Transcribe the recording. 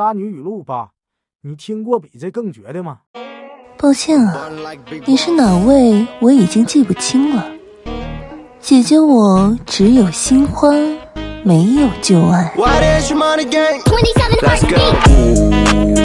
渣女语录吧，你听过比这更绝的吗？抱歉啊，你是哪位？我已经记不清了。姐姐，我只有新欢，没有旧爱。